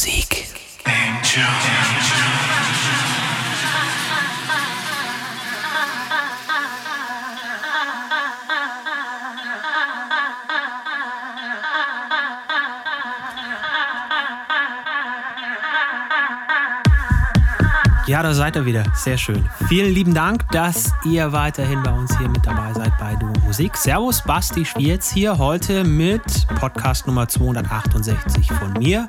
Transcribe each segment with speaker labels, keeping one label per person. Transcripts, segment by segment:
Speaker 1: Musik. Ja, da seid ihr wieder. Sehr schön. Vielen lieben Dank, dass ihr weiterhin bei uns hier mit dabei seid bei Duo Musik. Servus, Basti Schwierz hier heute mit Podcast Nummer 268 von mir.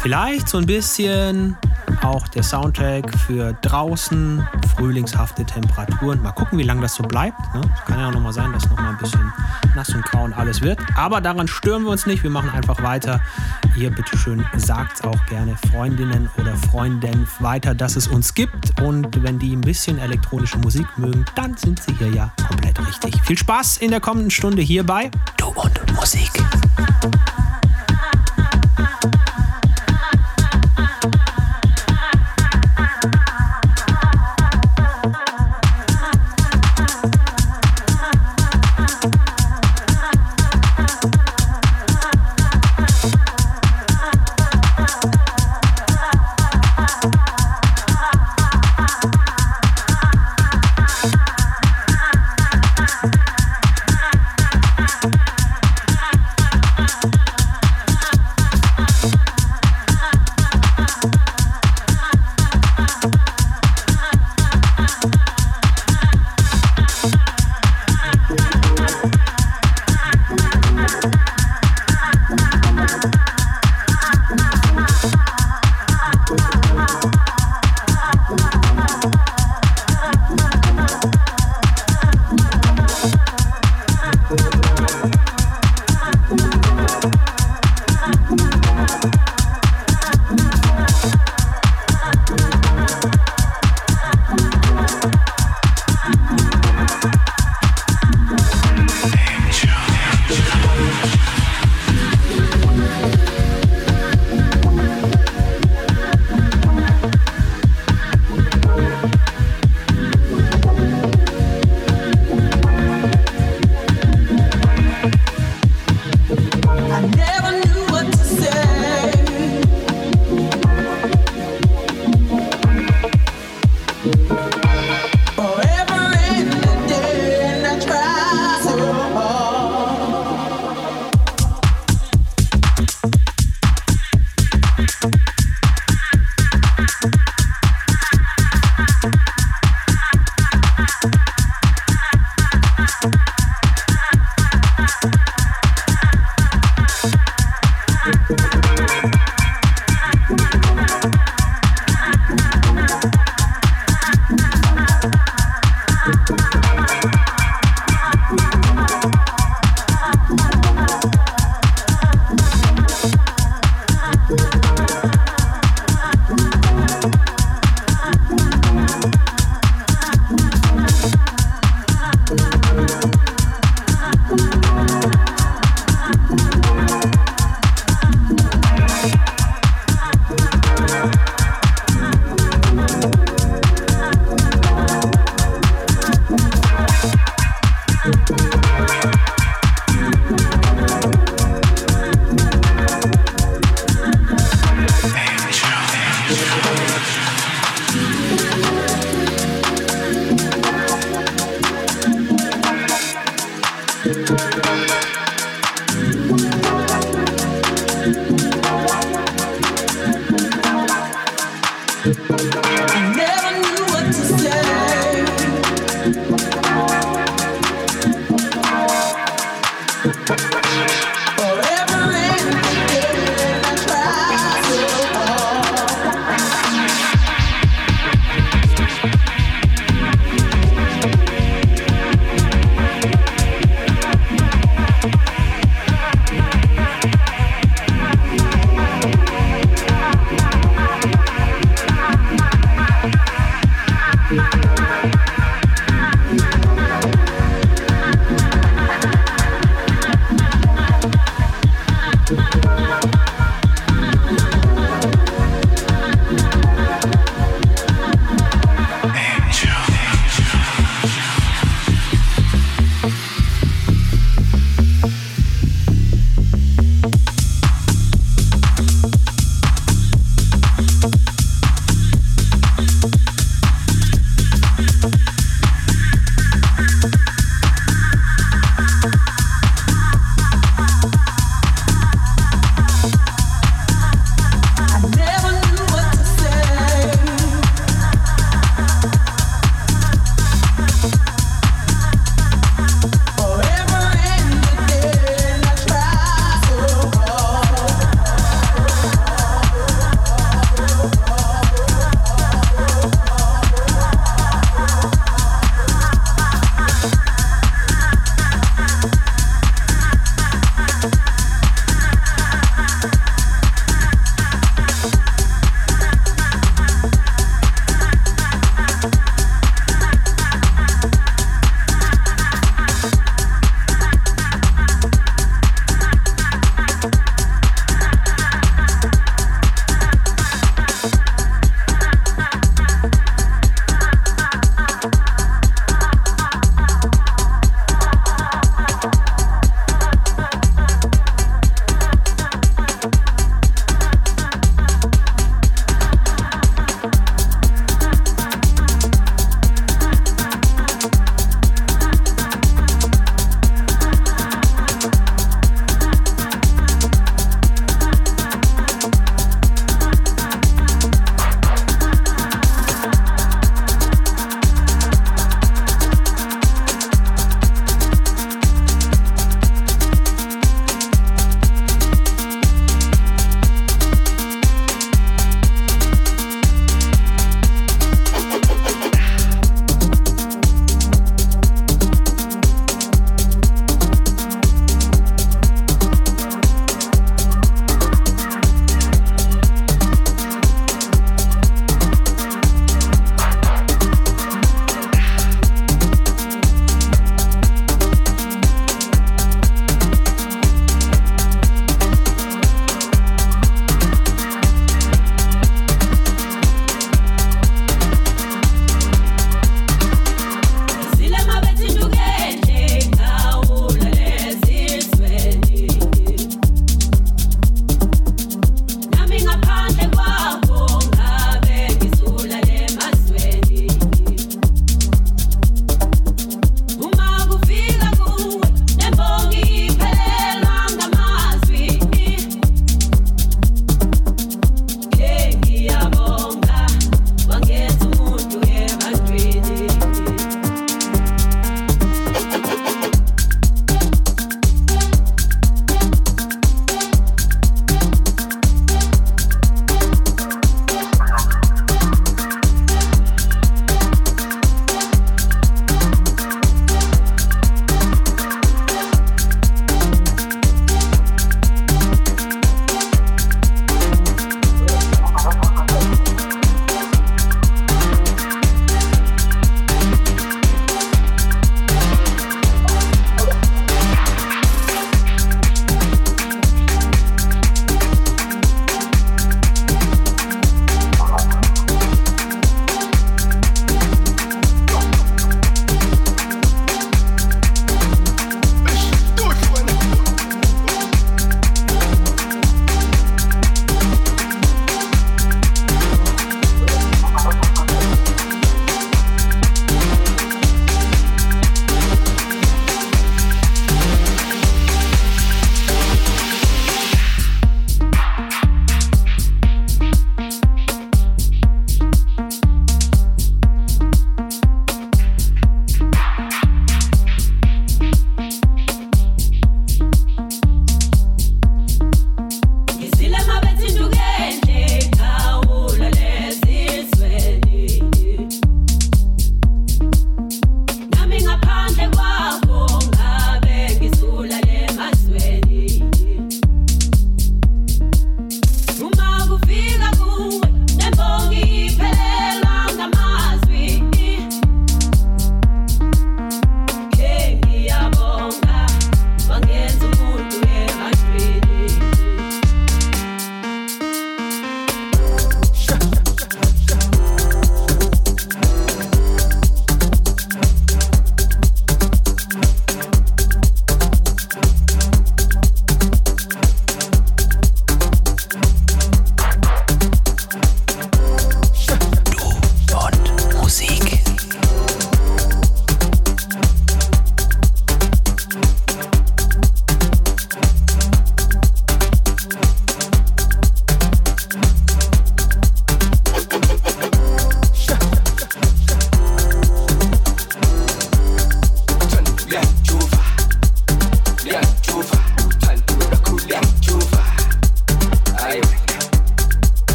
Speaker 1: Vielleicht so ein bisschen auch der Soundtrack für draußen, frühlingshafte Temperaturen. Mal gucken, wie lange das so bleibt. Ne? Kann ja auch nochmal sein, dass nochmal ein bisschen nass und grau und alles wird. Aber daran stören wir uns nicht. Wir machen einfach weiter. Ihr bitteschön sagt auch gerne Freundinnen oder Freunden weiter, dass es uns gibt. Und wenn die ein bisschen elektronische Musik mögen, dann sind sie hier ja komplett richtig. Viel Spaß in der kommenden Stunde hierbei. Du und Musik.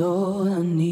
Speaker 1: all I need.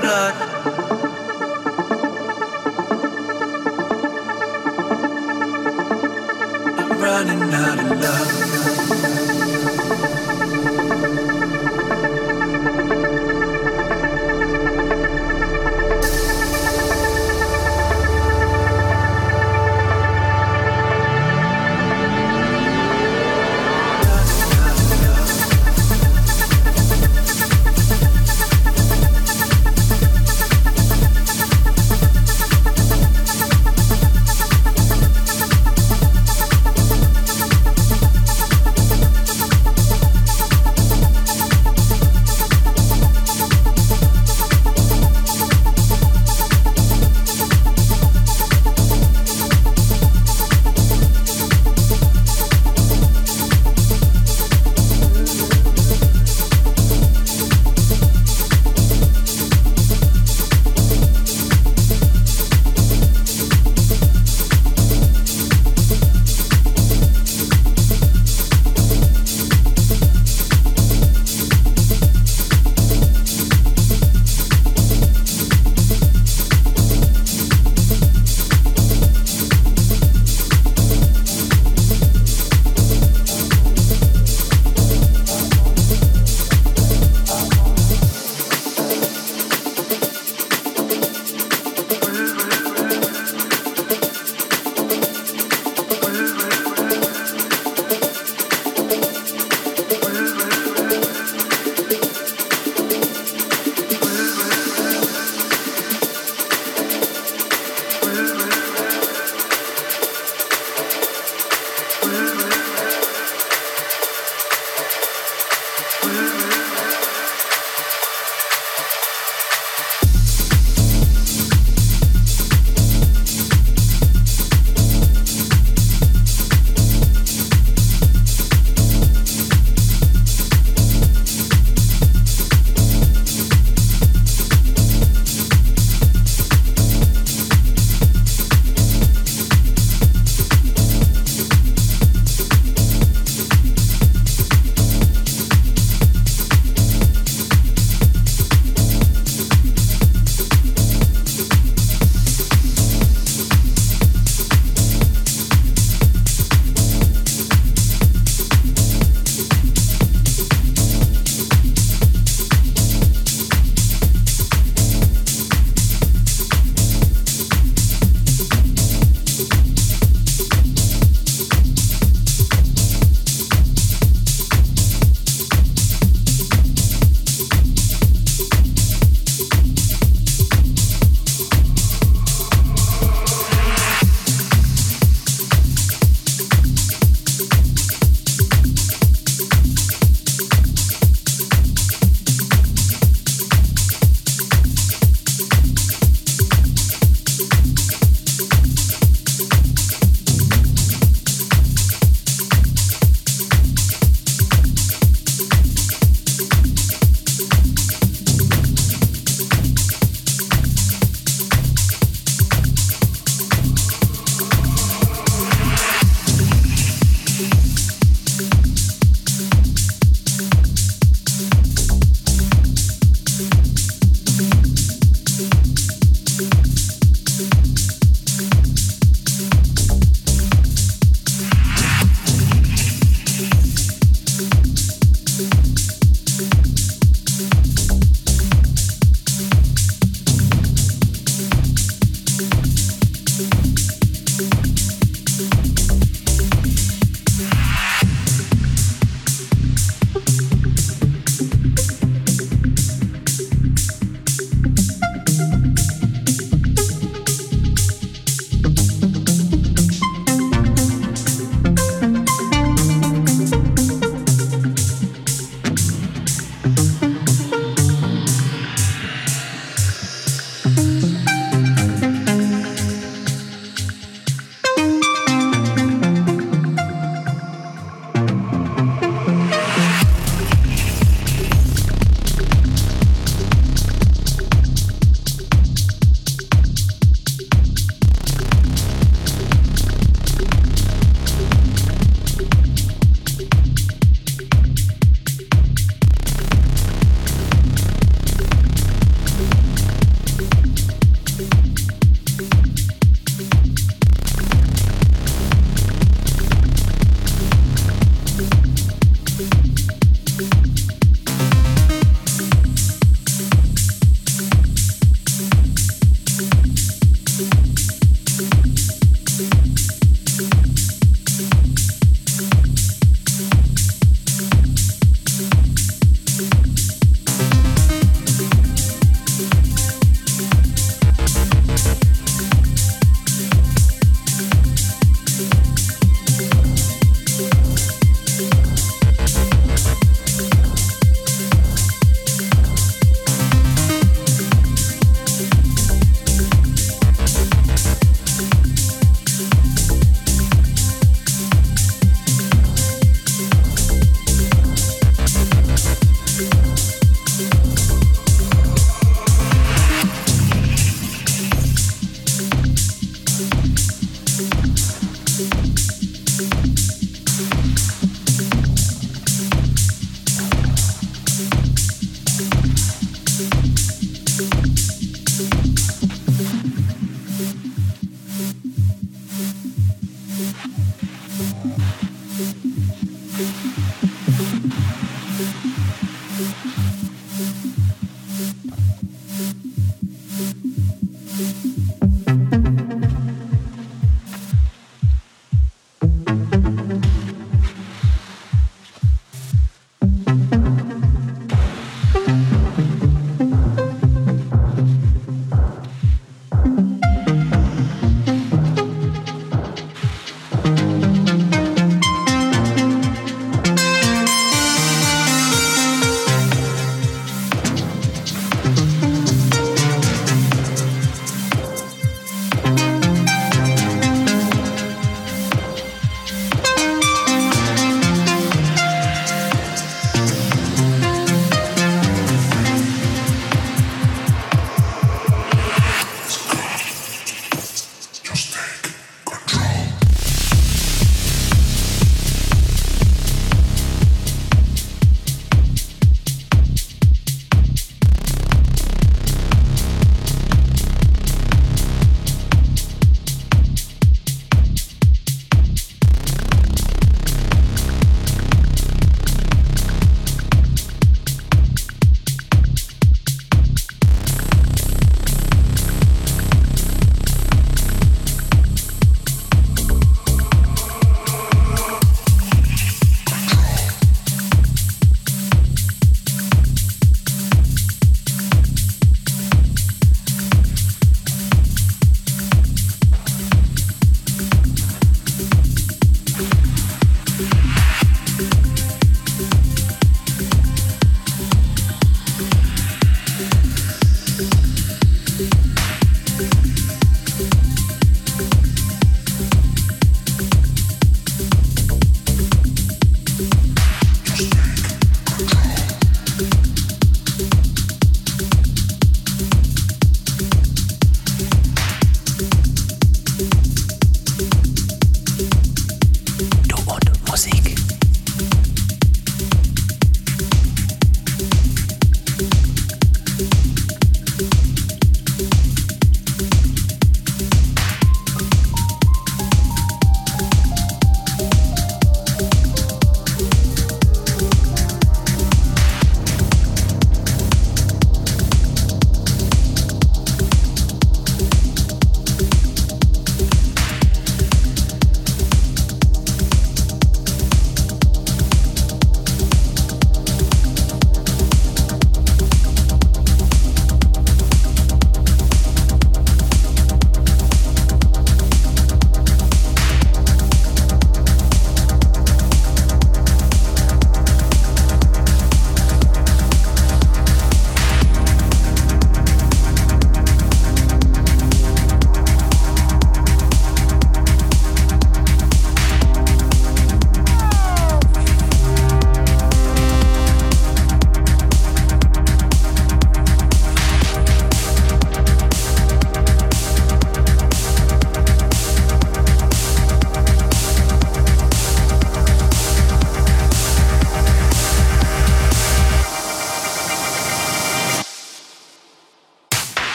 Speaker 1: blood.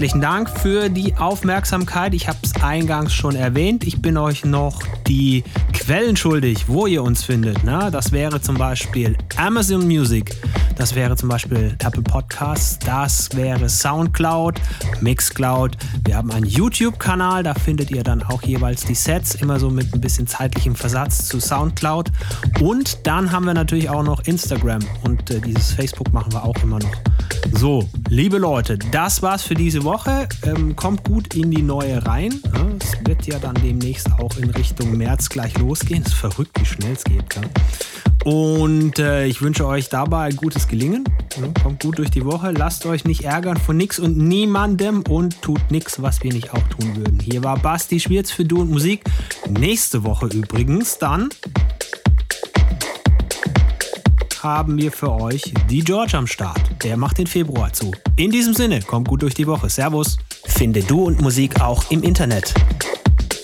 Speaker 1: Herzlichen Dank für die Aufmerksamkeit. Ich habe es eingangs schon erwähnt. Ich bin euch noch die Quellen schuldig, wo ihr uns findet. Ne? Das wäre zum Beispiel Amazon Music, das wäre zum Beispiel Apple Podcasts, das wäre Soundcloud, Mixcloud. Wir haben einen YouTube-Kanal, da findet ihr dann auch jeweils die Sets, immer so mit ein bisschen zeitlichem Versatz zu Soundcloud. Und dann haben wir natürlich auch noch Instagram und äh, dieses Facebook machen wir auch immer noch. So, liebe Leute, das war's für diese Woche. Ähm, kommt gut in die neue rein. Es wird ja dann demnächst auch in Richtung März gleich losgehen. Es ist verrückt, wie schnell es geht. Gell? Und äh, ich wünsche euch dabei ein gutes Gelingen. Ja, kommt gut durch die Woche. Lasst euch nicht ärgern von nichts und niemandem und tut nichts, was wir nicht auch tun würden. Hier war Basti Schwierz für Du und Musik. Nächste Woche übrigens dann haben wir für euch die George am Start. Der macht den Februar zu. In diesem Sinne, kommt gut durch die Woche. Servus. Finde Du und Musik auch im Internet.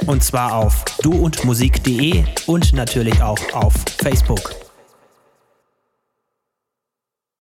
Speaker 1: Und zwar auf duundmusik.de und natürlich auch auf Facebook.